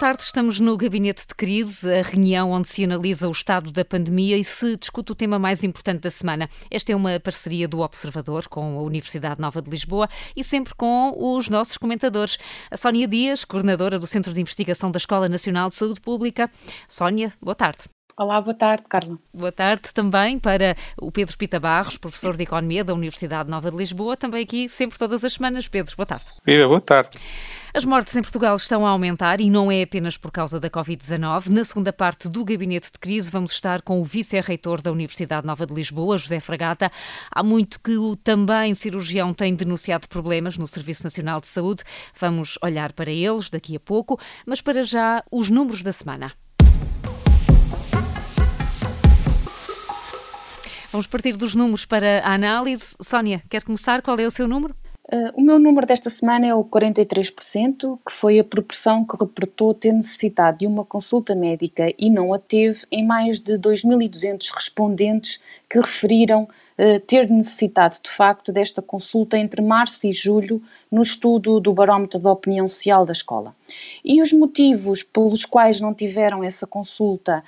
tarde, estamos no Gabinete de Crise, a reunião onde se analisa o estado da pandemia e se discute o tema mais importante da semana. Esta é uma parceria do Observador com a Universidade Nova de Lisboa e sempre com os nossos comentadores. A Sónia Dias, coordenadora do Centro de Investigação da Escola Nacional de Saúde Pública. Sónia, boa tarde. Olá, boa tarde, Carla. Boa tarde também para o Pedro Pita Barros, professor de Economia da Universidade Nova de Lisboa, também aqui sempre todas as semanas. Pedro, boa tarde. Viva, boa tarde. As mortes em Portugal estão a aumentar e não é apenas por causa da Covid-19. Na segunda parte do Gabinete de Crise vamos estar com o vice-reitor da Universidade Nova de Lisboa, José Fragata. Há muito que o também cirurgião tem denunciado problemas no Serviço Nacional de Saúde. Vamos olhar para eles daqui a pouco, mas para já os números da semana. Vamos partir dos números para a análise. Sónia, quer começar? Qual é o seu número? Uh, o meu número desta semana é o 43%, que foi a proporção que reportou ter necessidade de uma consulta médica e não a teve em mais de 2.200 respondentes que referiram uh, ter necessitado de facto desta consulta entre março e julho no estudo do barómetro da opinião social da escola. E os motivos pelos quais não tiveram essa consulta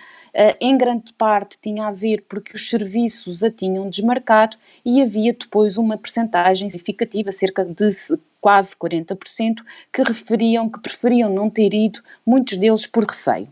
em grande parte tinha a ver porque os serviços a tinham desmarcado e havia depois uma percentagem significativa, cerca de quase 40%, que referiam que preferiam não ter ido, muitos deles por receio.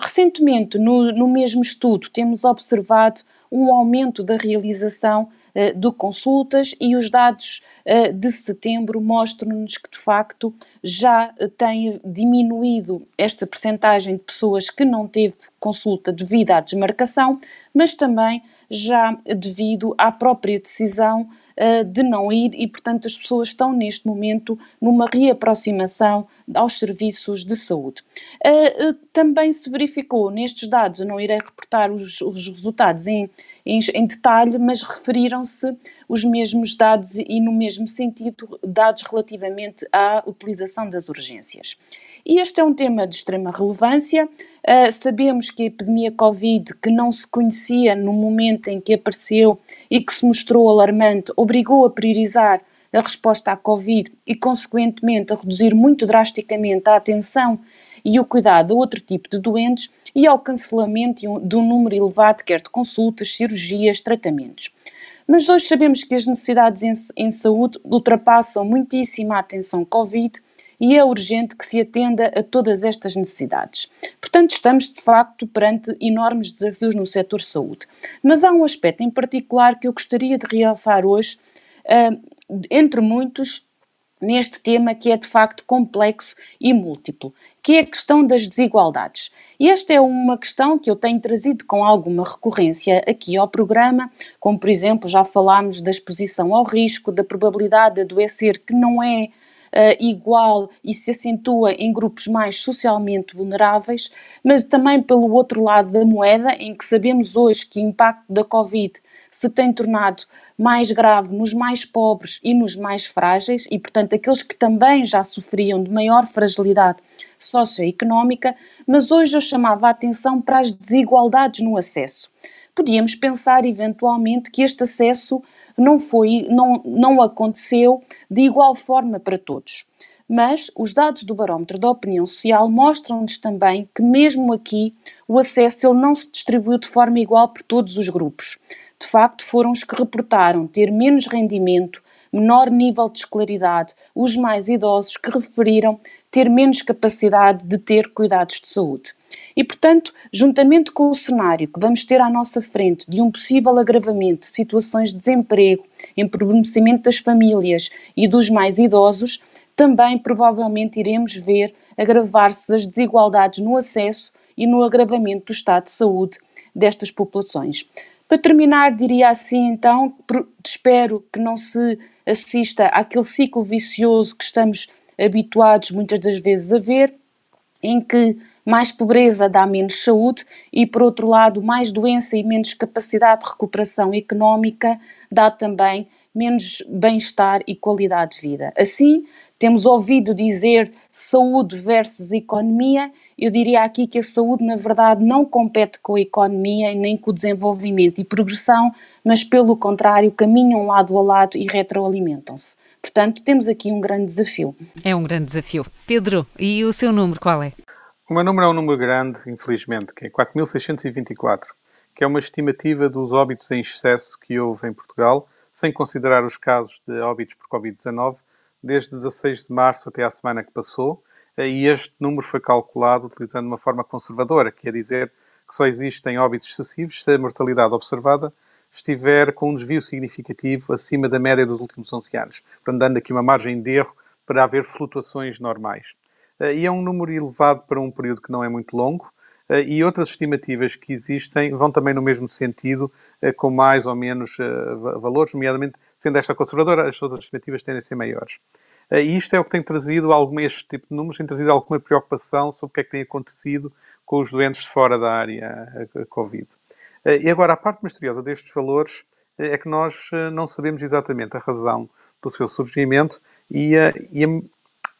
Recentemente, no, no mesmo estudo, temos observado um aumento da realização de consultas e os dados uh, de setembro mostram-nos que, de facto, já tem diminuído esta percentagem de pessoas que não teve consulta devido à desmarcação, mas também já devido à própria decisão uh, de não ir e, portanto, as pessoas estão neste momento numa reaproximação aos serviços de saúde. Uh, uh, também se verificou nestes dados, eu não irei reportar os, os resultados em, em, em detalhe, mas referiram-se os mesmos dados e, no mesmo sentido, dados relativamente à utilização das urgências. E este é um tema de extrema relevância. Uh, sabemos que a epidemia Covid, que não se conhecia no momento em que apareceu e que se mostrou alarmante, obrigou a priorizar a resposta à Covid e, consequentemente, a reduzir muito drasticamente a atenção e o cuidado a outro tipo de doentes e ao cancelamento de um número elevado, quer de consultas, cirurgias, tratamentos. Mas hoje sabemos que as necessidades em, em saúde ultrapassam muitíssimo a atenção Covid e é urgente que se atenda a todas estas necessidades. Portanto, estamos de facto perante enormes desafios no setor saúde. Mas há um aspecto em particular que eu gostaria de realçar hoje, uh, entre muitos, neste tema que é de facto complexo e múltiplo, que é a questão das desigualdades. E esta é uma questão que eu tenho trazido com alguma recorrência aqui ao programa, como por exemplo já falámos da exposição ao risco, da probabilidade de adoecer que não é uh, igual e se acentua em grupos mais socialmente vulneráveis, mas também pelo outro lado da moeda, em que sabemos hoje que o impacto da Covid se tem tornado mais grave nos mais pobres e nos mais frágeis, e portanto aqueles que também já sofriam de maior fragilidade socioeconómica, mas hoje eu chamava a atenção para as desigualdades no acesso. Podíamos pensar eventualmente que este acesso não foi, não, não aconteceu de igual forma para todos. Mas os dados do barómetro da opinião social mostram-nos também que mesmo aqui o acesso ele não se distribuiu de forma igual por todos os grupos. De facto, foram os que reportaram ter menos rendimento, menor nível de escolaridade, os mais idosos que referiram ter menos capacidade de ter cuidados de saúde. E, portanto, juntamente com o cenário que vamos ter à nossa frente de um possível agravamento de situações de desemprego, empobrecimento das famílias e dos mais idosos, também provavelmente iremos ver agravar-se as desigualdades no acesso e no agravamento do estado de saúde destas populações. Para terminar, diria assim então, espero que não se assista àquele ciclo vicioso que estamos habituados muitas das vezes a ver, em que mais pobreza dá menos saúde e, por outro lado, mais doença e menos capacidade de recuperação económica dá também menos bem-estar e qualidade de vida. Assim, temos ouvido dizer saúde versus economia. Eu diria aqui que a saúde, na verdade, não compete com a economia nem com o desenvolvimento e progressão, mas, pelo contrário, caminham lado a lado e retroalimentam-se. Portanto, temos aqui um grande desafio. É um grande desafio. Pedro, e o seu número qual é? O meu número é um número grande, infelizmente, que é 4.624, que é uma estimativa dos óbitos em excesso que houve em Portugal, sem considerar os casos de óbitos por Covid-19, desde 16 de março até à semana que passou, e este número foi calculado utilizando uma forma conservadora, que é dizer que só existem óbitos excessivos se a mortalidade observada estiver com um desvio significativo acima da média dos últimos 11 anos, dando aqui uma margem de erro para haver flutuações normais. Eh, e é um número elevado para um período que não é muito longo, eh, e outras estimativas que existem vão também no mesmo sentido, eh, com mais ou menos valores, nomeadamente, sendo esta conservadora, as outras estimativas tendem a ser maiores. E isto é o que tem trazido, algum, este tipo de números, tem trazido alguma preocupação sobre o que é que tem acontecido com os doentes fora da área Covid. E agora, a parte misteriosa destes valores é que nós não sabemos exatamente a razão do seu surgimento e, e,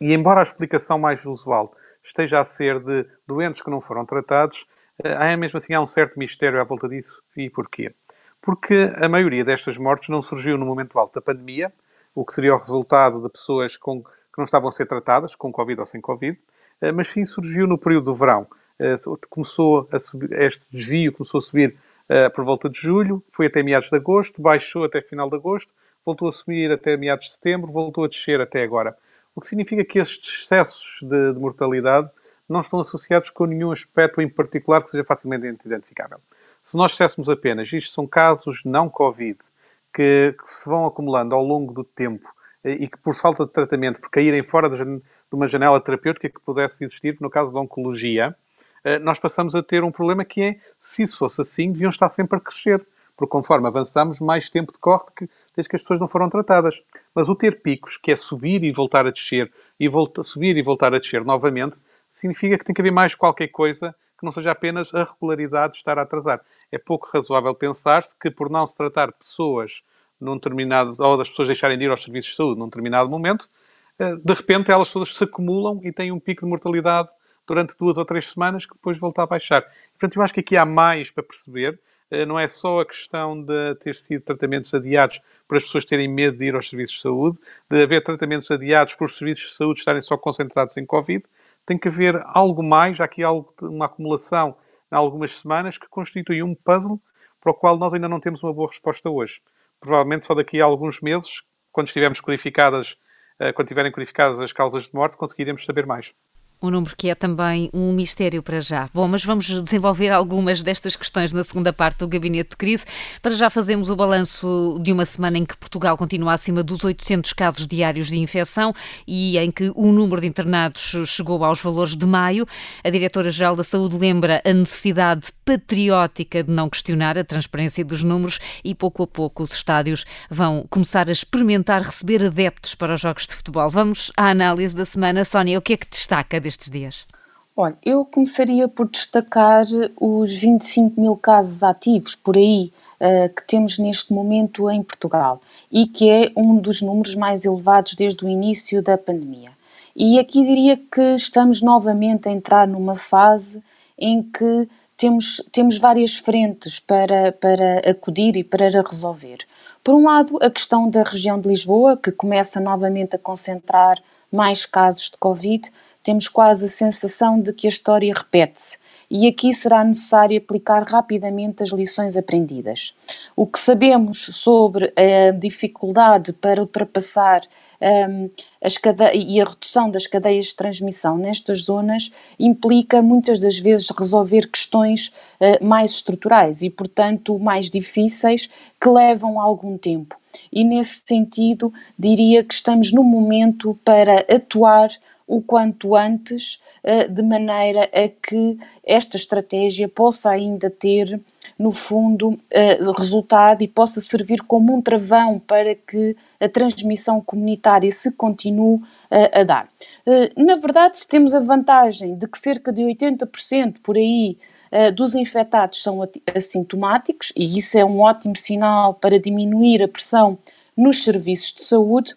e embora a explicação mais usual esteja a ser de doentes que não foram tratados, há mesmo assim há um certo mistério à volta disso. E porquê? Porque a maioria destas mortes não surgiu no momento alto da pandemia, o que seria o resultado de pessoas com, que não estavam a ser tratadas, com Covid ou sem Covid, eh, mas sim surgiu no período do verão. Eh, começou subir, este desvio começou a subir eh, por volta de julho, foi até meados de agosto, baixou até final de agosto, voltou a subir até meados de setembro, voltou a descer até agora. O que significa que estes excessos de, de mortalidade não estão associados com nenhum aspecto em particular que seja facilmente identificável. Se nós disséssemos apenas isto são casos não Covid, que, que, se vão acumulando ao longo do tempo eh, e que, por falta de tratamento, por caírem fora de, de uma janela terapêutica que pudesse existir, no caso da oncologia, eh, nós passamos a ter um problema que é, se isso fosse assim, deviam estar sempre a crescer. Porque conforme avançamos, mais tempo decorre que, desde que as pessoas não foram tratadas. Mas o ter picos, que é subir e voltar a descer, e volta, subir e voltar a descer novamente, significa que tem que haver mais qualquer coisa que não seja apenas a regularidade de estar a atrasar. É pouco razoável pensar-se que, por não se tratar pessoas num determinado, ou das pessoas deixarem de ir aos serviços de saúde num determinado momento, eh, de repente elas todas se acumulam e têm um pico de mortalidade durante duas ou três semanas que depois volta a baixar. Portanto, eu acho que aqui há mais para perceber. Eh, não é só a questão de ter sido tratamentos adiados por as pessoas terem medo de ir aos serviços de saúde, de haver tratamentos adiados por os serviços de saúde estarem só concentrados em Covid, tem que haver algo mais, há aqui algo, uma acumulação em algumas semanas que constitui um puzzle para o qual nós ainda não temos uma boa resposta hoje. Provavelmente só daqui a alguns meses, quando estivermos codificadas, eh, quando tiverem codificadas as causas de morte, conseguiremos saber mais um número que é também um mistério para já. Bom, mas vamos desenvolver algumas destas questões na segunda parte do Gabinete de Crise. Para já fazemos o balanço de uma semana em que Portugal continua acima dos 800 casos diários de infecção e em que o número de internados chegou aos valores de maio. A Diretora-Geral da Saúde lembra a necessidade patriótica de não questionar a transparência dos números e pouco a pouco os estádios vão começar a experimentar receber adeptos para os jogos de futebol. Vamos à análise da semana. Sónia, o que é que destaca destes dias? Olha, eu começaria por destacar os 25 mil casos ativos por aí uh, que temos neste momento em Portugal e que é um dos números mais elevados desde o início da pandemia. E aqui diria que estamos novamente a entrar numa fase em que temos, temos várias frentes para, para acudir e para resolver. Por um lado, a questão da região de Lisboa, que começa novamente a concentrar mais casos de Covid, temos quase a sensação de que a história repete-se e aqui será necessário aplicar rapidamente as lições aprendidas. O que sabemos sobre a dificuldade para ultrapassar um, e a redução das cadeias de transmissão nestas zonas implica muitas das vezes resolver questões uh, mais estruturais e, portanto, mais difíceis que levam algum tempo. E nesse sentido, diria que estamos no momento para atuar o quanto antes, eh, de maneira a que esta estratégia possa ainda ter, no fundo, eh, resultado e possa servir como um travão para que a transmissão comunitária se continue eh, a dar. Na verdade, se temos a vantagem de que cerca de 80% por aí dos infectados são assintomáticos, e isso é um ótimo sinal para diminuir a pressão nos serviços de saúde,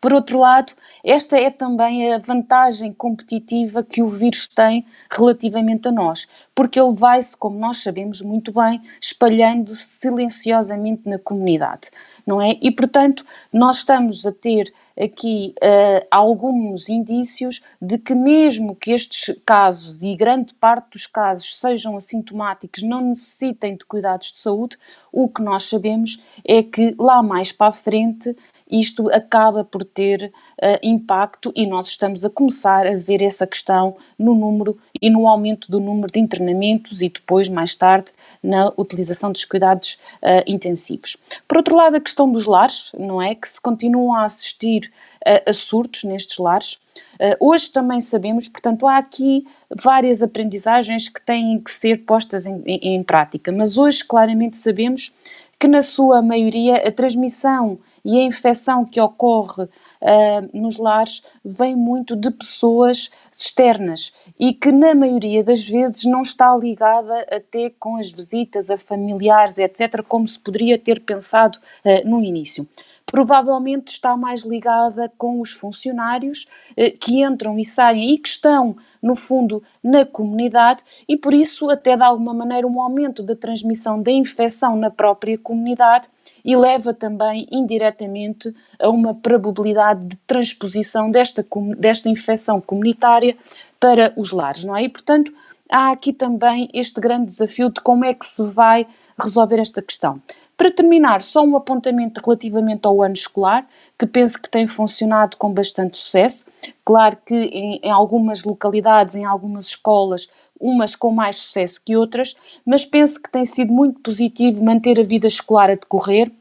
Por outro lado, esta é também a vantagem competitiva que o vírus tem relativamente a nós, porque ele vai-se, como nós sabemos muito bem, espalhando-se silenciosamente na comunidade, não é? E, portanto, nós estamos a ter aqui uh, alguns indícios de que, mesmo que estes casos e grande parte dos casos sejam assintomáticos, não necessitem de cuidados de saúde, o que nós sabemos é que lá mais para a frente isto acaba por ter uh, impacto e nós estamos a começar a ver essa questão no número e no aumento do número de internamentos e depois, mais tarde, na utilização dos cuidados uh, intensivos. Por outro lado, a questão dos lares, não é? Que se continuam a assistir uh, a surtos nestes lares. hoje também sabemos, portanto, há aqui várias aprendizagens que têm que ser postas em, em, em prática, mas hoje claramente sabemos que, na sua maioria, a transmissão e a infecção que ocorre uh, nos lares vem muito de pessoas externas e que, na maioria das vezes, não está ligada até com as visitas a familiares, etc., como se poderia ter pensado uh, no início provavelmente está mais ligada com os funcionários eh, que entram e saem e que estão, no fundo, na comunidade e por isso até de alguma maneira um aumento da transmissão da infecção na própria comunidade e leva também indiretamente a uma probabilidade de transposição desta, desta infecção comunitária para os lares, não é? E portanto há aqui também este grande desafio de como é que se vai resolver esta questão. Para terminar, só um apontamento relativamente ao ano escolar, que penso que tem funcionado com bastante sucesso. Claro que em, em algumas localidades, em algumas escolas, umas com mais sucesso que outras, mas penso que tem sido muito positivo manter a vida escolar a decorrer,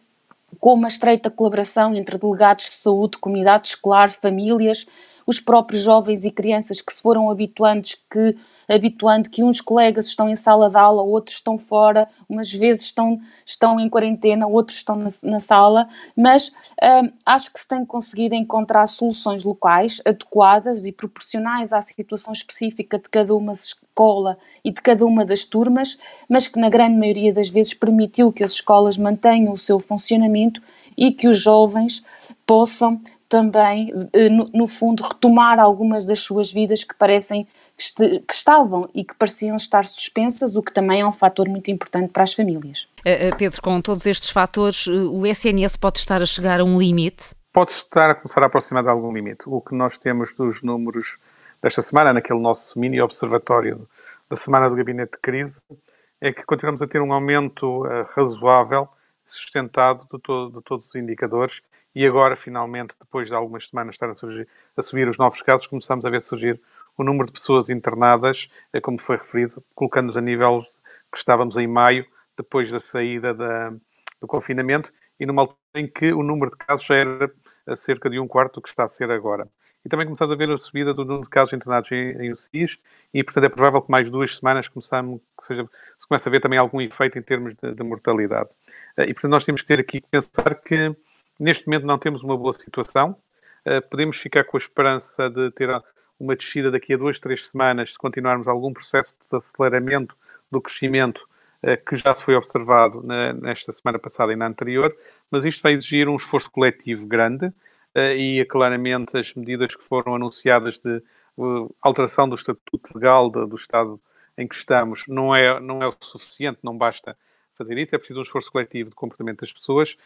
com uma estreita colaboração entre delegados de saúde, comunidade escolar, famílias, os próprios jovens e crianças que se foram habituando que habituando que uns colegas estão em sala de aula, outros estão fora, umas vezes estão, estão em quarentena, outros estão na, na sala, mas hum, acho que se tem conseguido encontrar soluções locais adequadas e proporcionais à situação específica de cada uma escola e de cada uma das turmas, mas que na grande maioria das vezes permitiu que as escolas mantenham o seu funcionamento e que os jovens possam também, eh, no, no fundo, retomar algumas das suas vidas que parecem que, que, estavam e que pareciam estar suspensas, o que também é um fator muito importante para as famílias. Uh, Pedro, com todos estes fatores, o SNS pode estar a chegar a um limite? Pode estar a começar a aproximar de algum limite. O que nós temos dos números desta semana, naquele nosso mini observatório da semana do Gabinete de Crise, é que continuamos a ter um aumento uh, razoável, sustentado de, to de todos os indicadores e agora, finalmente, depois de algumas semanas estar a, surgir, a subir os novos casos, começamos a ver surgir o número de pessoas internadas, eh, como foi referido, colocando-nos a nível que estávamos em maio, depois da saída da, do confinamento, e numa altura em que o número de casos já era cerca de um quarto do que está a ser agora. E também começamos a ver a subida do número de casos internados em, em UCIs, e portanto é provável que mais duas semanas começamos, que seja, se comece a ver também algum efeito em termos de, de mortalidade. Eh, e portanto nós temos que ter aqui que pensar que neste momento não temos uma boa situação, eh, podemos ficar com a esperança de ter uma descida daqui a duas, três semanas, se continuarmos algum processo de desaceleramento do crescimento eh, que já se foi observado nesta semana passada e na anterior, mas isto vai exigir um esforço coletivo grande eh, e claramente as medidas que foram anunciadas de eh, alteração do estatuto legal do Estado em que estamos não é, não é o suficiente, não basta fazer isso, é preciso um esforço coletivo de comportamento das pessoas,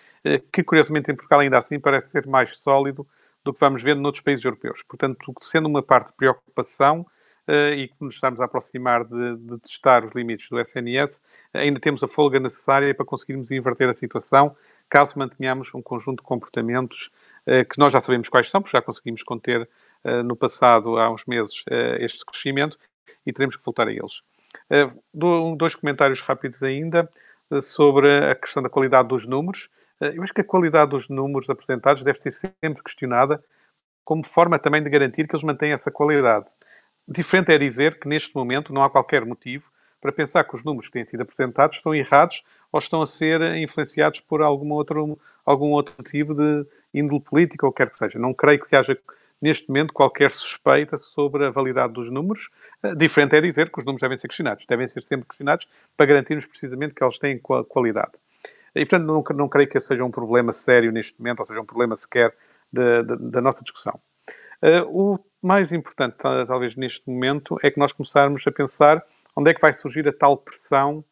que curiosamente em Portugal ainda assim parece ser mais sólido do que vamos vendo noutros países europeus. Portanto, sendo uma parte de preocupação uh, e que nos estamos a aproximar de, de, testar os limites do SNS, ainda temos a folga necessária para conseguirmos inverter a situação, caso mantenhamos um conjunto de comportamentos uh, que nós já sabemos quais são, porque já conseguimos conter uh, no passado, há uns meses, este crescimento e teremos que voltar a eles. dois comentários rápidos ainda sobre a questão da qualidade dos números. Eh, eu acho que a qualidade dos números apresentados deve ser sempre questionada como forma também de garantir que eles mantêm essa qualidade. Diferente é dizer que neste momento não há qualquer motivo para pensar que os números que têm sido apresentados estão errados ou estão a ser influenciados por algum outro, algum outro motivo de índole política ou quer que seja. Não creio que haja neste momento qualquer suspeita sobre a validade dos números. Eh, diferente é dizer que os números devem ser questionados. Devem ser sempre questionados para garantirmos precisamente que eles têm qualidade. E, portanto, não, não creio que seja um problema sério neste momento, ou seja, um problema sequer da, da, nossa discussão. Uh, o mais importante, talvez neste momento, é que nós começarmos a pensar onde é que vai surgir a tal pressão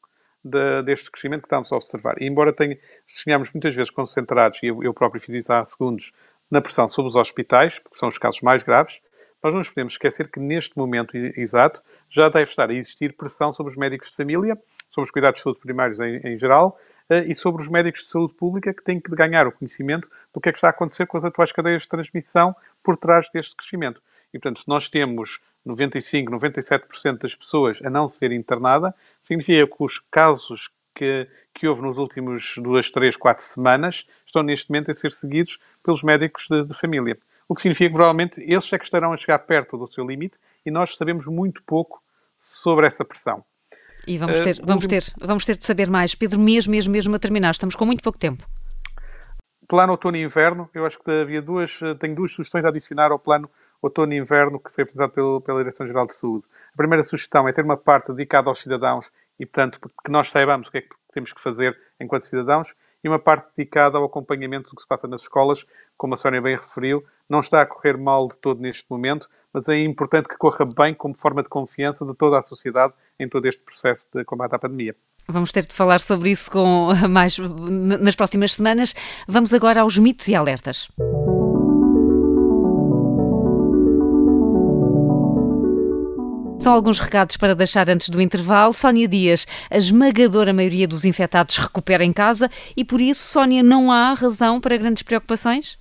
de, deste crescimento que estamos a observar. E embora tenha, tenhamos muitas vezes concentrados, e eu, eu próprio fiz isso há segundos, na pressão sobre os hospitais, porque são os casos mais graves, nós não nos podemos esquecer que neste momento exato já deve estar a existir pressão sobre os médicos de família, sobre os cuidados de saúde primários em, em geral e sobre os médicos de saúde pública que têm que ganhar o conhecimento do que é que está a acontecer com as atuais cadeias de transmissão por trás deste crescimento. E, portanto, se nós temos 95, 97% das pessoas a não ser internada, significa que os casos que, que houve nos últimos duas, três, quatro semanas estão neste momento a ser seguidos pelos médicos de, de família. O que significa que provavelmente esses é que estarão a chegar perto do seu limite e nós sabemos muito pouco sobre essa pressão. E vamos ter, uh, vamos ter, vamos ter de saber mais. Pedro, mesmo, mesmo, mesmo a terminar, estamos com muito pouco tempo. Plano outono e inverno, eu acho que havia duas, eh, tenho duas sugestões a adicionar ao plano outono e inverno que foi apresentado pelo, pela Direção-Geral de Saúde. A primeira sugestão é ter uma parte dedicada aos cidadãos e, portanto, que nós saibamos o que é que temos que fazer enquanto cidadãos e uma parte dedicada ao acompanhamento do que se passa nas escolas, como a Sónia bem referiu. Não está a correr mal de todo neste momento, mas é importante que corra bem como forma de confiança de toda a sociedade em todo este processo de combate à pandemia. Vamos ter de falar sobre isso com mais nas próximas semanas. Vamos agora aos mitos e alertas. São alguns recados para deixar antes do intervalo. Sónia Dias, a esmagadora maioria dos infectados recupera em casa e por isso, Sónia, não há razão para grandes preocupações?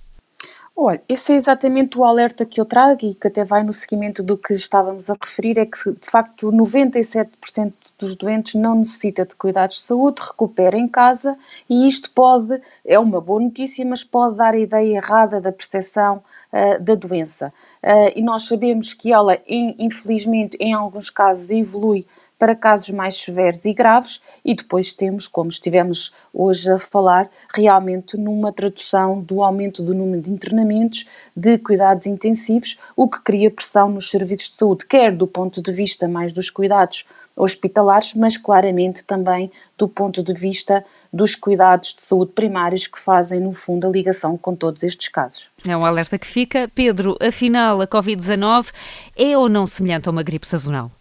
Olha, esse é exatamente o alerta que eu trago e que até vai no seguimento do que estávamos a referir, é que de facto 97% dos doentes não necessita de cuidados de saúde, recupera em casa e isto pode, é uma boa notícia, mas pode dar a ideia errada da percepção uh, da doença. Uh, e nós sabemos que ela, infelizmente, em alguns casos evolui para casos mais severos e graves, e depois temos, como estivemos hoje a falar, realmente numa tradução do aumento do número de internamentos de cuidados intensivos, o que cria pressão nos serviços de saúde, quer do ponto de vista mais dos cuidados hospitalares, mas claramente também do ponto de vista dos cuidados de saúde primários que fazem, no fundo, a ligação com todos estes casos. É um alerta que fica. Pedro, afinal, a Covid-19 é ou não semelhante a uma gripe sazonal?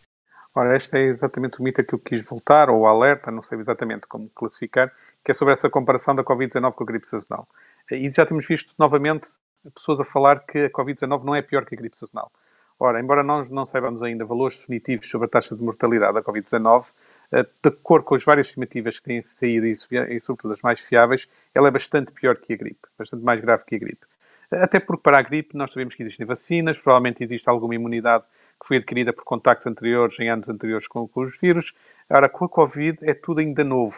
Ora, este é exatamente o mito que eu quis voltar, ou alerta, não sei exatamente como classificar, que é sobre essa comparação da Covid-19 com a gripe sazonal. E já temos visto novamente pessoas a falar que a Covid-19 não é pior que a gripe sazonal. Ora, embora nós não saibamos ainda valores definitivos sobre a taxa de mortalidade da Covid-19, eh, de acordo com as várias estimativas que têm saído e, sobretudo as mais fiáveis, ela é bastante pior que a gripe, bastante mais grave que a gripe. Até porque para a gripe nós sabemos que existem vacinas, provavelmente existe alguma imunidade que foi adquirida por contactos anteriores, em anos anteriores com, com os vírus. Agora, com a Covid é tudo ainda novo.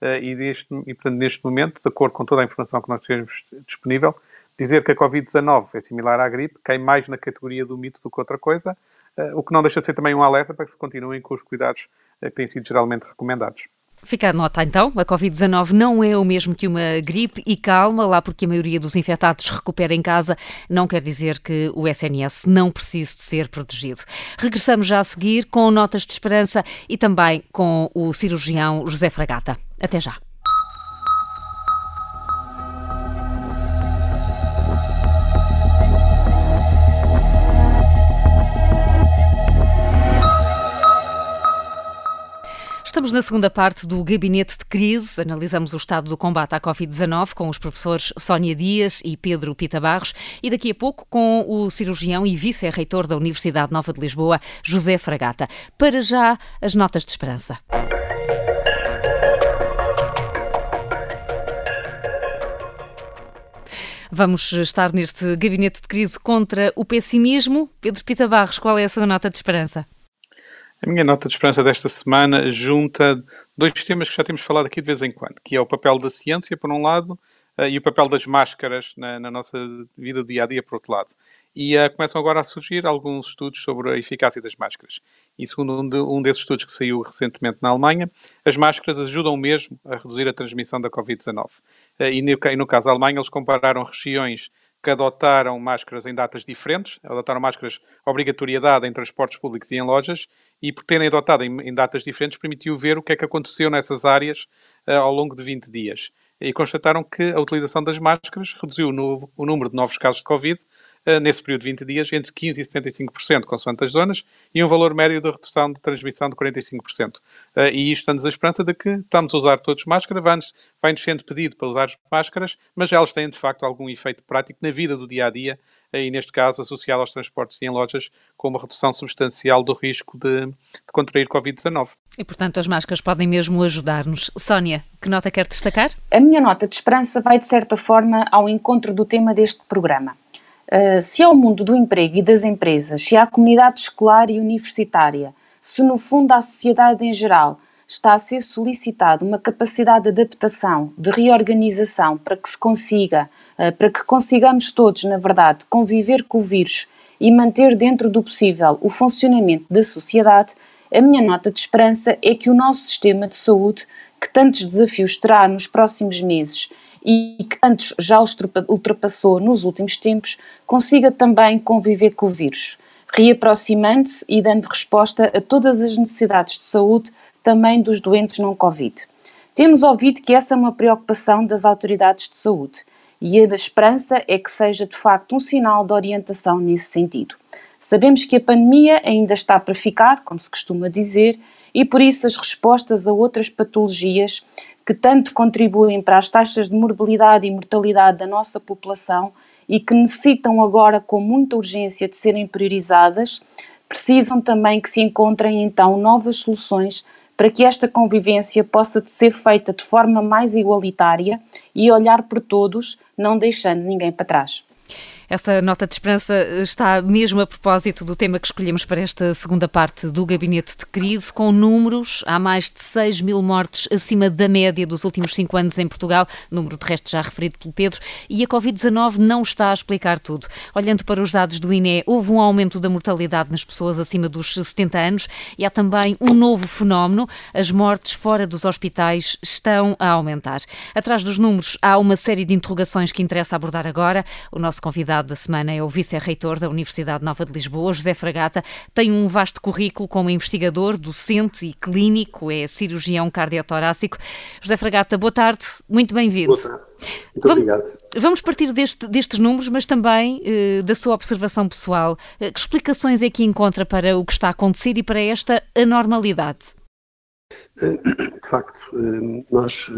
Uh, e, deste, e, portanto, neste momento, de acordo com toda a informação que nós temos disponível, dizer que a Covid-19 é similar à gripe cai mais na categoria do mito do que outra coisa, uh, o que não deixa de ser também um alerta para que se continuem com os cuidados uh, que têm sido geralmente recomendados. Ficar nota então, a Covid-19 não é o mesmo que uma gripe e calma, lá porque a maioria dos infectados recupera em casa, não quer dizer que o SNS não precise de ser protegido. Regressamos já a seguir com notas de esperança e também com o cirurgião José Fragata. Até já. Estamos na segunda parte do Gabinete de Crise. Analisamos o estado do combate à Covid-19 com os professores Sónia Dias e Pedro Pita Barros e daqui a pouco com o cirurgião e vice-reitor da Universidade Nova de Lisboa, José Fragata. Para já, as notas de esperança. Vamos estar neste gabinete de crise contra o pessimismo. Pedro Pita Barros, qual é a sua nota de esperança? A minha nota de esperança desta semana junta dois temas que já temos falado aqui de vez em quando, que é o papel da ciência, por um lado, eh, e o papel das máscaras na, na nossa vida dia a dia, por outro lado. E uh, começam agora a surgir alguns estudos sobre a eficácia das máscaras. E segundo um, de, um desses estudos que saiu recentemente na Alemanha, as máscaras ajudam mesmo a reduzir a transmissão da Covid-19. Uh, e, no, e no caso da Alemanha, eles compararam regiões que adotaram máscaras em datas diferentes, adotaram máscaras obrigatoriedade em transportes públicos e em lojas, e por terem adotado em, em datas diferentes, permitiu ver o que é que aconteceu nessas áreas uh, ao longo de 20 dias. e constataram que a utilização das máscaras reduziu o, o número de novos casos de Covid nesse período de 20 dias entre 15% e 75%, consoante as zonas, e um valor médio de redução de transmissão de 45%. Uh, e isto dá-nos a esperança de que estamos a usar todos máscara, vai-nos vai sendo pedido para usar máscaras, mas elas têm de facto algum efeito prático na vida do dia a dia e neste caso associado aos transportes e em lojas, com uma redução substancial do risco de, de contrair Covid-19. E, portanto, as máscaras podem mesmo ajudar-nos. Sónia, que nota quer destacar? A minha nota de esperança vai, de certa forma, ao encontro do tema deste programa. Uh, se ao mundo do emprego e das empresas, se à comunidade escolar e universitária, se no fundo à sociedade em geral está a ser solicitado uma capacidade de adaptação, de reorganização para que se consiga, uh, para que consigamos todos, na verdade, conviver com o vírus e manter dentro do possível o funcionamento da sociedade, a minha nota de esperança é que o nosso sistema de saúde, que tantos desafios terá nos próximos meses e que antes já ultrapassou nos últimos tempos, consiga também conviver com o vírus, reaproximando-se e dando resposta a todas as necessidades de saúde também dos doentes não Covid. Temos ouvido que essa é uma preocupação das autoridades de saúde e a esperança é que seja de facto um sinal de orientação nesse sentido. Sabemos que a pandemia ainda está para ficar, como se costuma dizer, e por isso as respostas a outras patologias que tanto contribuem para as taxas de morbilidade e mortalidade da nossa população e que necessitam agora com muita urgência de serem priorizadas, precisam também que se encontrem então novas soluções para que esta convivência possa ser feita de forma mais igualitária e olhar por todos, não deixando ninguém para trás. Essa nota de esperança está mesmo a propósito do tema que escolhemos para esta segunda parte do gabinete de crise, com números. Há mais de 6 mil mortes acima da média dos últimos cinco anos em Portugal, número de resto já referido pelo Pedro, e a Covid-19 não está a explicar tudo. Olhando para os dados do INE, houve um aumento da mortalidade nas pessoas acima dos 70 anos e há também um novo fenómeno: as mortes fora dos hospitais estão a aumentar. Atrás dos números há uma série de interrogações que interessa abordar agora. O nosso convidado convidado da semana é o vice-reitor da Universidade Nova de Lisboa, José Fragata. Tem um vasto currículo como investigador, docente e clínico, é cirurgião cardiotorácico. José Fragata, boa tarde, muito bem-vindo. Boa tarde, muito vamos, obrigado. Vamos partir deste, destes números, mas também eh, da sua observação pessoal. Eh, que explicações é que encontra para o que está a acontecer e para esta anormalidade? Eh, de facto, eh, nós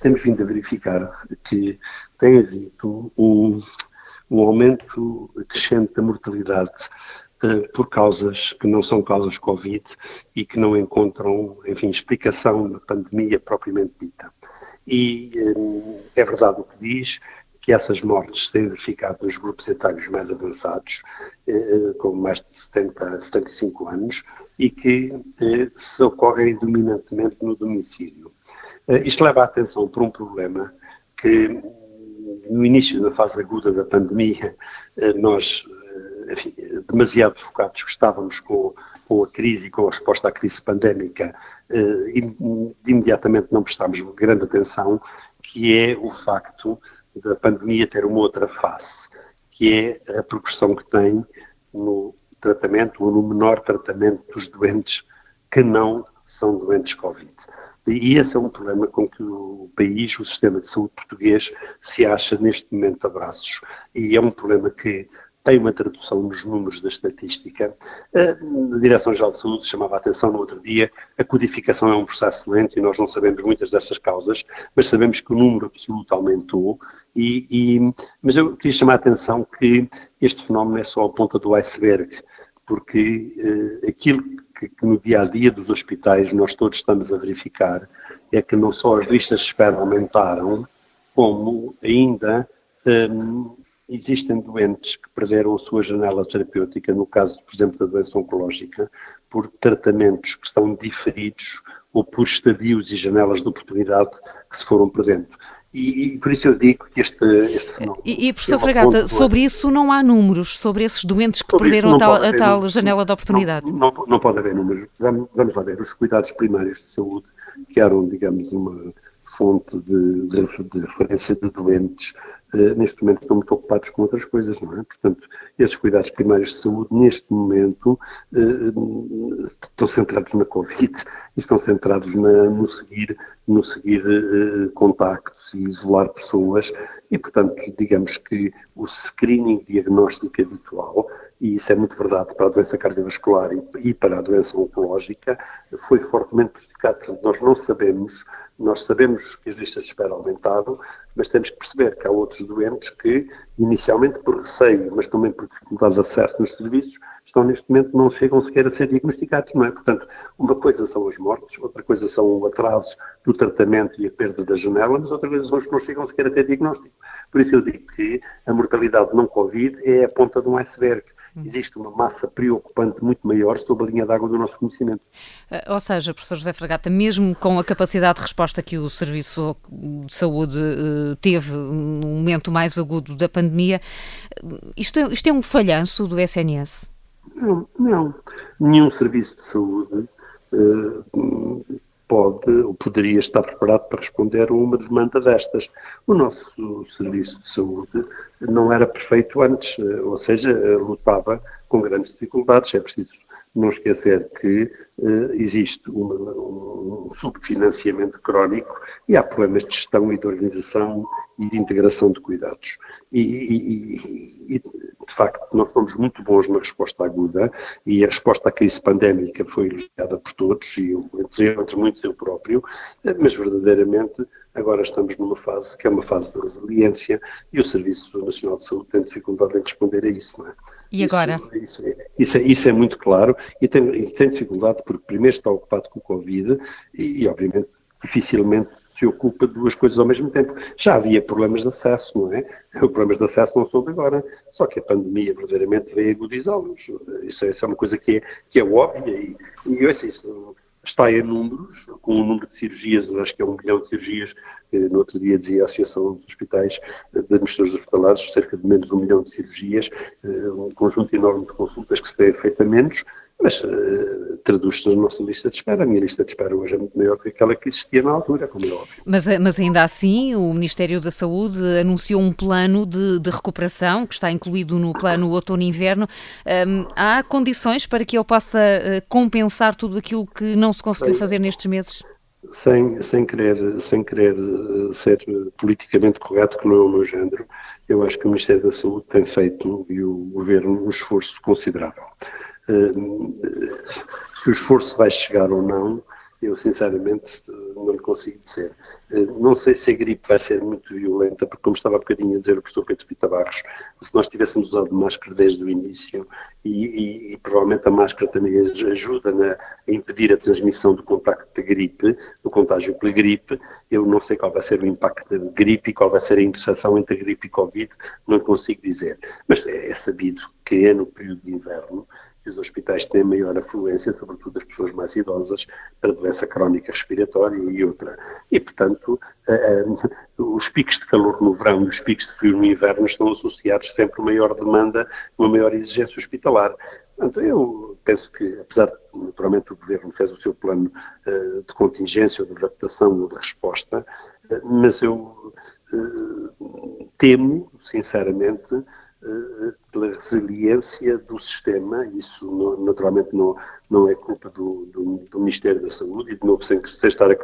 temos vindo a verificar que tem havido um, um aumento crescente da mortalidade uh, por causas que não são causas Covid e que não encontram, enfim, explicação na pandemia propriamente dita. E um, é verdade o que diz, que essas mortes têm verificado nos grupos etários mais avançados, eh, com mais de 70, 75 anos, e que eh, se ocorrem dominantemente no domicílio. Eh, isto leva a atenção para um problema que no início da fase aguda da pandemia, eh, nós, eh, enfim, demasiado focados que estávamos com, com a crise e com a resposta à crise pandémica, eh, imediatamente não prestámos grande atenção, que é o facto da pandemia ter uma outra face, que é a progressão que tem no tratamento ou no menor tratamento dos doentes que não são doentes Covid. E esse é um problema com que o país, o sistema de saúde português, se acha neste momento a braços. E é um problema que tem uma tradução nos números da estatística. A Direção-Geral de Saúde chamava a atenção no outro dia, a codificação é um processo lento e nós não sabemos muitas dessas causas, mas sabemos que o número absoluto aumentou, e, e, mas eu queria chamar a atenção que este fenómeno é só a ponta do iceberg, porque eh, aquilo que, que, no dia a dia dos hospitais nós todos estamos a verificar é que não só as listas de espera aumentaram, como ainda um, existem doentes que perderam a sua janela terapêutica, no caso, por exemplo, da doença oncológica, por tratamentos que estão diferidos ou por estadios e janelas de oportunidade que se foram perdendo. E, e, por isso eu digo que este, este fenómeno. E, e professor Fragata, sobre isso não há números, sobre esses doentes que sobre perderam a tal, a tal janela de oportunidade? Não, não, não, pode haver números. Vamos, vamos lá ver. Os cuidados primários de saúde, que eram, digamos, uma fonte de, de, de referência de doentes, neste momento estão muito ocupados com outras coisas, não é? Portanto, esses cuidados primários de saúde, neste momento, uh, estão centrados na Covid e estão centrados na, no seguir, no seguir uh, contactos e isolar pessoas e, portanto, digamos que o screening diagnóstico habitual, e isso é muito verdade para a doença cardiovascular e, para a doença oncológica, foi fortemente prejudicado. Nós não sabemos nós sabemos que as listas de espera aumentaram, mas temos que perceber que há outros doentes que, inicialmente por receio, mas também por dificuldade de acesso nos serviços, estão neste momento não chegam sequer a ser diagnosticados, não é? Portanto, uma coisa são as mortes, outra coisa são o atraso do tratamento e a perda da janela, mas outra coisa são os que não chegam sequer a ter diagnóstico. Por isso eu digo que a mortalidade não Covid é a ponta de um iceberg existe uma massa preocupante muito maior sob a linha d'água do nosso conhecimento. Eh, ou seja, professor José Fragata, mesmo com a capacidade de resposta que o Serviço de Saúde eh, teve no momento mais agudo da pandemia, eh, isto é, isto é um falhanço do SNS? Não, não. Nenhum serviço de saúde pode ou poderia estar preparado para responder a uma demanda destas. O nosso serviço de saúde não era perfeito antes, ou seja, lutava com grandes dificuldades. É preciso não esquecer que uh, existe um, um subfinanciamento crónico e há problemas de gestão e de organização e de integração de cuidados. E, e, e, de facto, nós fomos muito bons na resposta aguda e a resposta à crise pandémica foi elogiada por todos, e eu, entre, muitos eu próprio, mas verdadeiramente agora estamos numa fase que é uma fase de resiliência e o Serviço Nacional de Saúde tem dificuldade em responder a isso. Não é? E agora? Isso, isso, é, isso, é, isso, é, muito claro e tem, tem, dificuldade porque primeiro está ocupado com o Covid e, e, obviamente, dificilmente se ocupa de duas coisas ao mesmo tempo. Já havia problemas de acesso, não é? Os problemas de acesso não são de agora, só que a pandemia verdadeiramente veio agudizá-los. Isso, é, isso, é uma coisa que é, que é óbvia e, e eu, assim, isso, está em números, com o número de cirurgias, acho que é um milhão de cirurgias, no outro dia dizia a Associação dos Hospitais de Administradores Hospitalares, cerca de menos de um milhão de cirurgias, eh, um conjunto enorme de consultas que se têm feito a menos, mas uh, traduz-se na nossa lista de espera. A minha lista de espera hoje é muito maior que aquela que existia na altura, como é óbvio. Mas, eh, mas ainda assim, o Ministério da Saúde anunciou um plano de, de recuperação, que está incluído no plano outono-inverno. Um, há condições para que ele possa uh, compensar tudo aquilo que não se conseguiu fazer nestes meses? Sem, sem, querer, sem querer ser politicamente correto, que não é o meu género, eu acho que o Ministério da Saúde tem feito, e o Governo, um esforço considerável. Se o esforço vai chegar ou não, eu sinceramente não lhe consigo dizer. Não sei se a gripe vai ser muito violenta, porque como estava há bocadinho a dizer o professor Pedro Pita Barros, se nós tivéssemos usado máscara desde o início, e, e, e provavelmente a máscara também ajuda na, a impedir a transmissão do contacto da gripe, do contágio pela gripe, eu não sei qual vai ser o impacto da gripe e qual vai ser a interseção entre a gripe e Covid, não consigo dizer. Mas é, é sabido que é no período de inverno que os hospitais têm maior afluência, sobretudo as pessoas mais idosas, para doença crónica respiratória e outra. E, portanto, os picos de calor no verão e os picos de frio no inverno estão associados sempre a maior demanda, uma maior exigência hospitalar. Portanto, eu penso que, apesar de, naturalmente, o Governo fez o seu plano uh, de contingência de adaptação ou de resposta, mas eu temo, sinceramente, eh, pela resiliência do sistema, isso naturalmente não, não é culpa do, do, do, Ministério da Saúde, e de novo, sem, sem estar a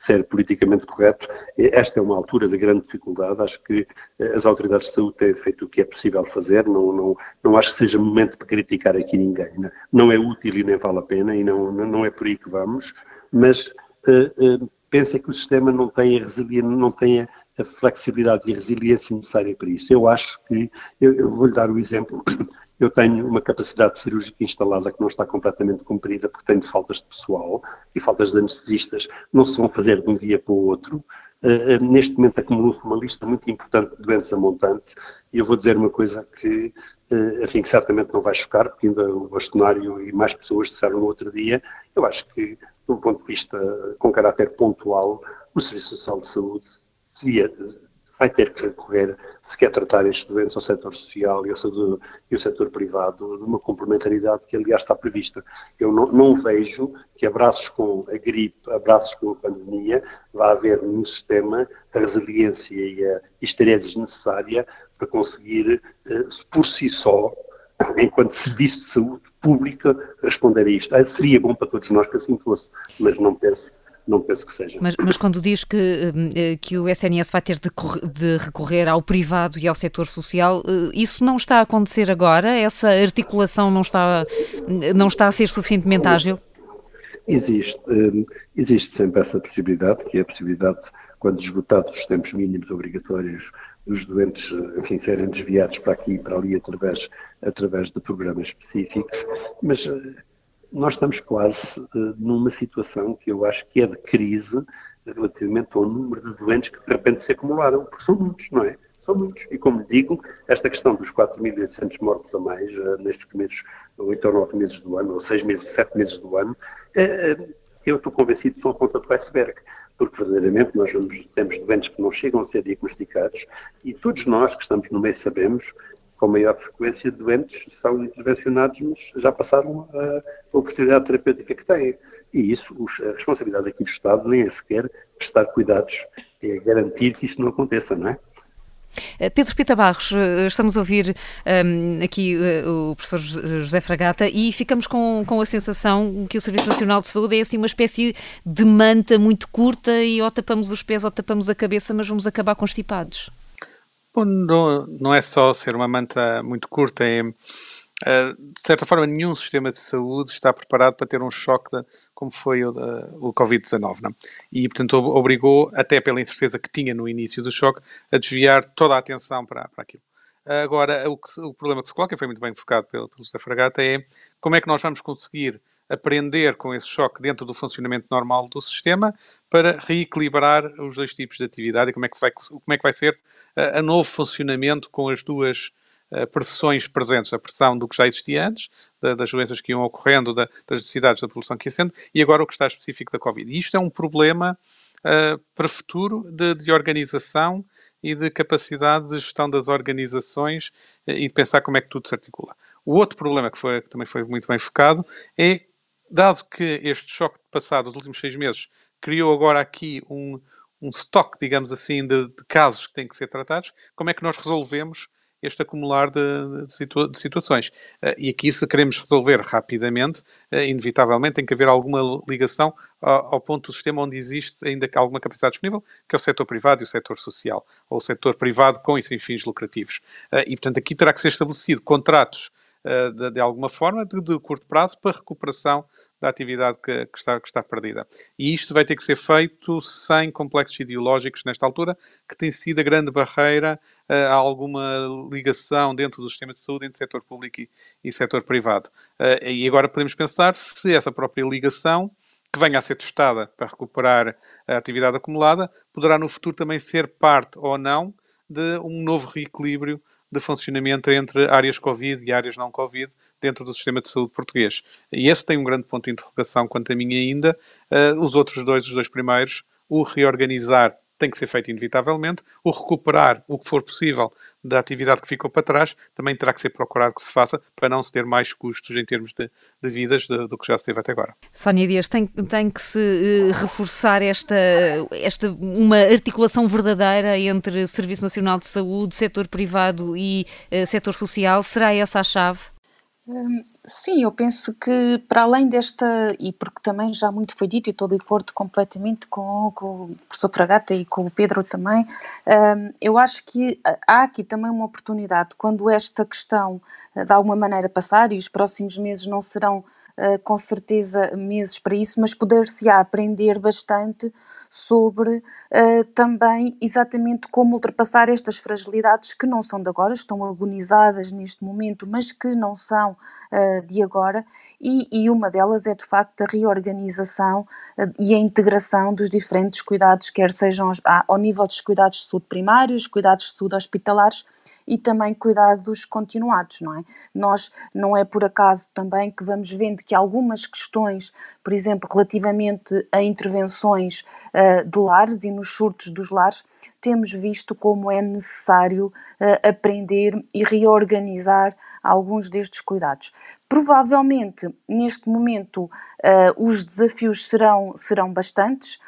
ser politicamente correto, esta é uma altura de grande dificuldade, acho que eh, as autoridades de saúde têm feito o que é possível fazer, não, não, não acho que seja momento para criticar aqui ninguém, não, não é útil e nem vale a pena, e não, não é por aí que vamos, mas uh, uh, pensa que o sistema não tem a resiliência, não tem a flexibilidade e a resiliência necessária para isso. Eu acho que, eu, eu vou-lhe dar o exemplo, eu tenho uma capacidade cirúrgica instalada que não está completamente cumprida porque tenho faltas de pessoal e faltas de anestesistas, não se vão fazer de um dia para o outro. Uh, neste momento acumulou-se uma lista muito importante de doença montante e eu vou dizer uma coisa que, uh, enfim, que certamente não vai chocar, porque ainda o bastonário e mais pessoas disseram no outro dia, eu acho que, um ponto de vista com caráter pontual, o Serviço Social de Saúde vai ter que recorrer, se quer tratar estes doentes, ao setor social e ao setor, e ao setor privado, numa complementaridade que, aliás, está prevista. Eu não, não, vejo que abraços com a gripe, abraços com a pandemia, vá haver no sistema a resiliência e a histeresis necessária para conseguir, eh, por si só, enquanto serviço de saúde pública, responder a isto. Ah, seria bom para todos nós que assim fosse, mas não penso não penso que seja. Mas, mas, quando diz que, eh, que o SNS vai ter de, de, recorrer ao privado e ao setor social, eh, isso não está a acontecer agora? Essa articulação não está, não está a ser suficientemente ágil? Existe, eh, existe sempre essa possibilidade, que é a possibilidade, quando esgotados os tempos mínimos obrigatórios dos doentes, enfim, serem desviados para aqui e para ali através, através de programas específicos, mas nós estamos quase uh, numa situação que eu acho que é de crise relativamente ao número de doentes que de repente se acumularam, porque são muitos, não é? São muitos. E como digo, esta questão dos 4.800 mortos a mais uh, nestes primeiros 8 ou 9 meses do ano, ou 6 meses, 7 meses do ano, uh, eu estou convencido que são a ponta do iceberg porque verdadeiramente nós temos doentes que não chegam a ser diagnosticados e todos nós que estamos no meio sabemos com maior frequência doentes são intervencionados, mas já passaram a, oportunidade terapêutica que têm. E isso, a responsabilidade aqui do Estado nem é sequer prestar cuidados, é garantir que isso não aconteça, não é? Eh, Pedro Pita Barros, eh, estamos a ouvir um, ehm, aqui uh, o professor José Fragata e ficamos com, com a sensação que o Serviço Nacional de Saúde é assim uma espécie de manta muito curta e ou tapamos os pés ou tapamos a cabeça, mas vamos acabar constipados. Bom, não, não é só ser uma manta muito curta, é, eh, de certa forma, nenhum sistema de saúde está preparado para ter um choque de, como foi o, o Covid-19. E, portanto, obrigou, até pela incerteza que tinha no início do choque, a desviar toda a atenção para, para aquilo. Agora, o, que, o problema que se coloca, e foi muito bem focado pelo, pelo José Fragata, é como é que nós vamos conseguir aprender com esse choque dentro do funcionamento normal do sistema para reequilibrar os dois tipos de atividade e como é que, vai, como é que vai ser a, a novo funcionamento com as duas uh, pressões presentes, a pressão do que já existia antes, da, das doenças que iam ocorrendo, da, das necessidades da população que ia sendo, e agora o que está específico da Covid. E isto é um problema uh, para o futuro de, de organização e de capacidade de gestão das organizações e de pensar como é que tudo se articula. O outro problema que, foi, que também foi muito bem focado é dado que este choque passado dos últimos seis meses criou agora aqui um, um estoque, digamos assim, de, de, casos que têm que ser tratados, como é que nós resolvemos este acumular de, de, situa de situações? Uh, e aqui, se queremos resolver rapidamente, uh, inevitavelmente tem que haver alguma ligação ao, ao, ponto do sistema onde existe ainda alguma capacidade disponível, que é o setor privado e o setor social, ou o setor privado com e sem fins lucrativos. Uh, e, portanto, aqui terá que ser estabelecido contratos de, de, alguma forma, de, de, curto prazo, para recuperação da atividade que, que, está, que está perdida. E isto vai ter que ser feito sem complexos ideológicos nesta altura, que tem sido a grande barreira uh, a alguma ligação dentro do sistema de saúde entre setor público e, e setor privado. Uh, e agora podemos pensar se essa própria ligação que venha a ser testada para recuperar a atividade acumulada, poderá no futuro também ser parte ou não de um novo reequilíbrio de funcionamento entre áreas Covid e áreas não Covid dentro do sistema de saúde português. E esse tem um grande ponto de interrogação quanto a mim ainda. Uh, os outros dois, os dois primeiros, o reorganizar tem que ser feito inevitavelmente. O recuperar o que for possível da atividade que ficou para trás também terá que ser procurado que se faça para não se ter mais custos em termos de, de vidas de, do que já se teve até agora. Sónia Dias, tem, tem que se uh, reforçar esta, esta uma articulação verdadeira entre Serviço Nacional de Saúde, setor privado e uh, setor social. Será essa a chave? Sim, eu penso que para além desta, e porque também já muito foi dito, e estou de acordo completamente com, com o professor Fragata e com o Pedro também, hum, eu acho que há aqui também uma oportunidade, quando esta questão eh, de alguma maneira passar, e os próximos meses não serão eh, com certeza meses para isso, mas poder-se aprender bastante sobre uh, também exatamente como ultrapassar estas fragilidades que não são de agora, estão agonizadas neste momento, mas que não são uh, de agora, e, e, uma delas é de facto a reorganização uh, e a integração dos diferentes cuidados, quer sejam ao nível dos cuidados de saúde primários, cuidados de saúde hospitalares, e também cuidados continuados, não é? Nós não é por acaso também que vamos vendo que algumas questões, por exemplo, relativamente a intervenções uh, de lares e nos surtos dos lares, temos visto como é necessário uh, aprender e reorganizar alguns destes cuidados. Provavelmente, neste momento, uh, os desafios serão, serão bastantes,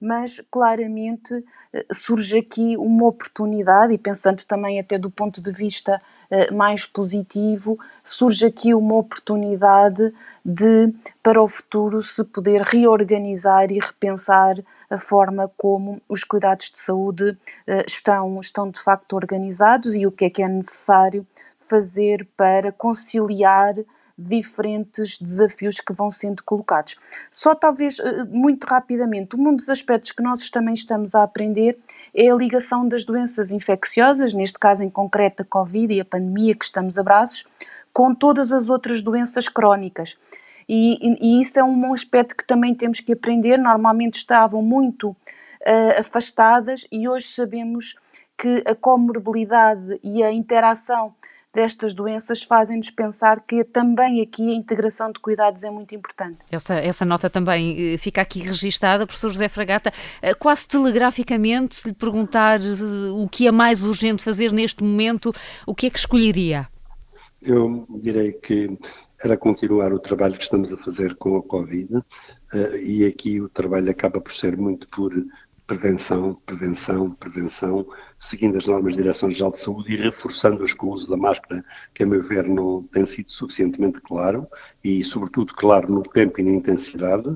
mas claramente surge aqui uma oportunidade, e pensando também até do ponto de vista mais positivo, surge aqui uma oportunidade de, para o futuro, se poder reorganizar e repensar a forma como os cuidados de saúde estão, estão de facto organizados e o que é que é necessário fazer para conciliar diferentes desafios que vão sendo colocados. Só talvez eh, muito rapidamente, um dos aspectos que nós também estamos a aprender é a ligação das doenças infecciosas, neste caso em concreto a Covid e a pandemia que estamos a braços, com todas as outras doenças crónicas. E, e, isso é um aspecto que também temos que aprender. Normalmente estavam muito uh, afastadas e hoje sabemos que a comorbilidade e a interação destas doenças fazem-nos pensar que também aqui a integração de cuidados é muito importante. Essa, essa nota também eh, fica aqui registada, professor José Fragata, eh, quase telegraficamente, se lhe perguntar eh, o que é mais urgente fazer neste momento, o que é que escolheria? Eu direi que era continuar o trabalho que estamos a fazer com a Covid, e aqui o trabalho acaba por ser muito por prevenção, prevenção, prevenção, seguindo as normas de Direção-Geral de Saúde e reforçando-as com o uso da máscara, que a meu ver não tem sido suficientemente claro e, sobretudo, claro no tempo e na intensidade.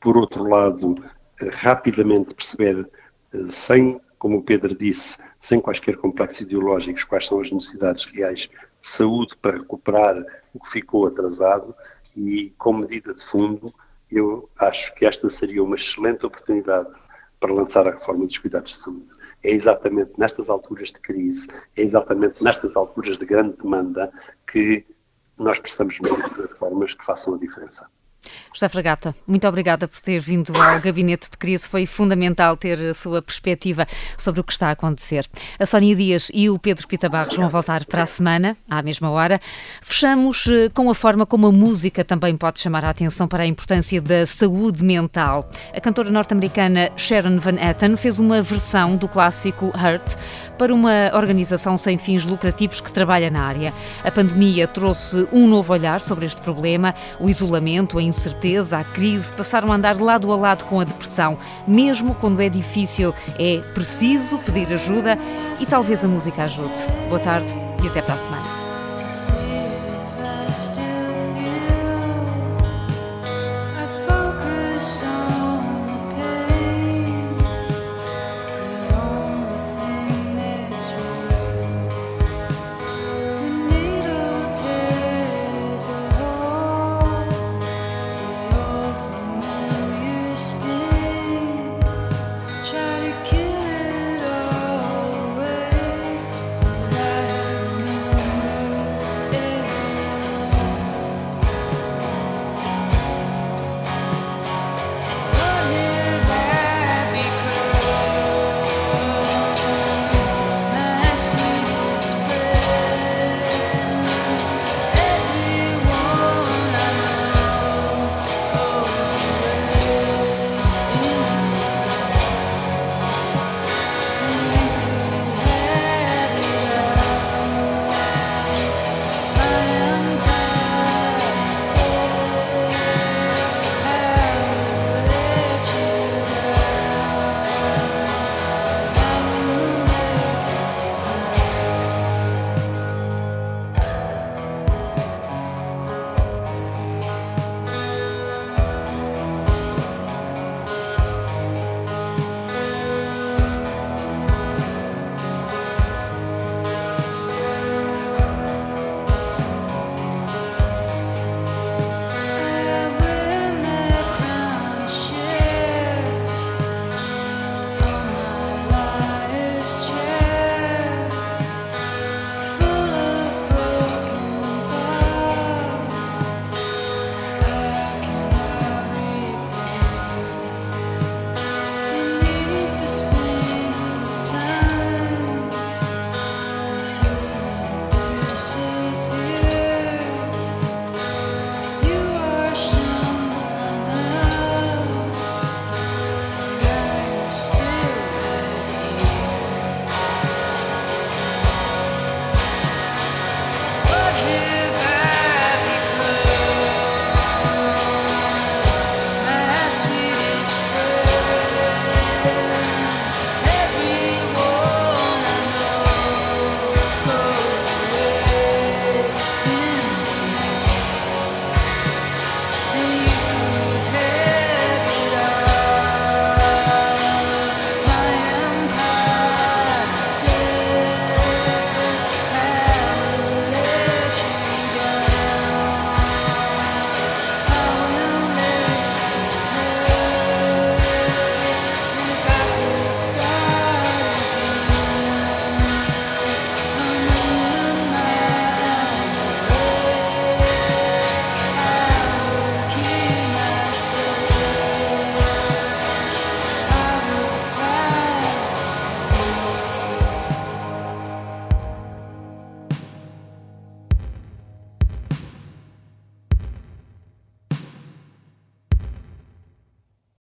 Por outro lado, eh, rapidamente perceber, eh, sem, como o Pedro disse, sem quaisquer complexos ideológicos, quais são as necessidades reais de saúde para recuperar o que ficou atrasado e, como medida de fundo, eu acho que esta seria uma excelente oportunidade para lançar a reforma dos cuidados de saúde. É exatamente nestas alturas de crise, é exatamente nestas alturas de grande demanda que nós precisamos de reformas que façam a diferença. José Fragata, muito obrigada por ter vindo ao Gabinete de Crise. Foi fundamental ter a sua perspectiva sobre o que está a acontecer. A Sónia Dias e o Pedro Pita Barros vão voltar para a semana, à mesma hora. Fechamos eh, com a forma como a música também pode chamar a atenção para a importância da saúde mental. A cantora norte-americana Sharon Van Etten fez uma versão do clássico Hurt para uma organização sem fins lucrativos que trabalha na área. A pandemia trouxe um novo olhar sobre este problema, o isolamento, a incerteza, a crise passaram a andar lado a lado com a depressão. Mesmo quando é difícil, é preciso pedir ajuda e talvez a música ajude. Boa tarde e até para a semana.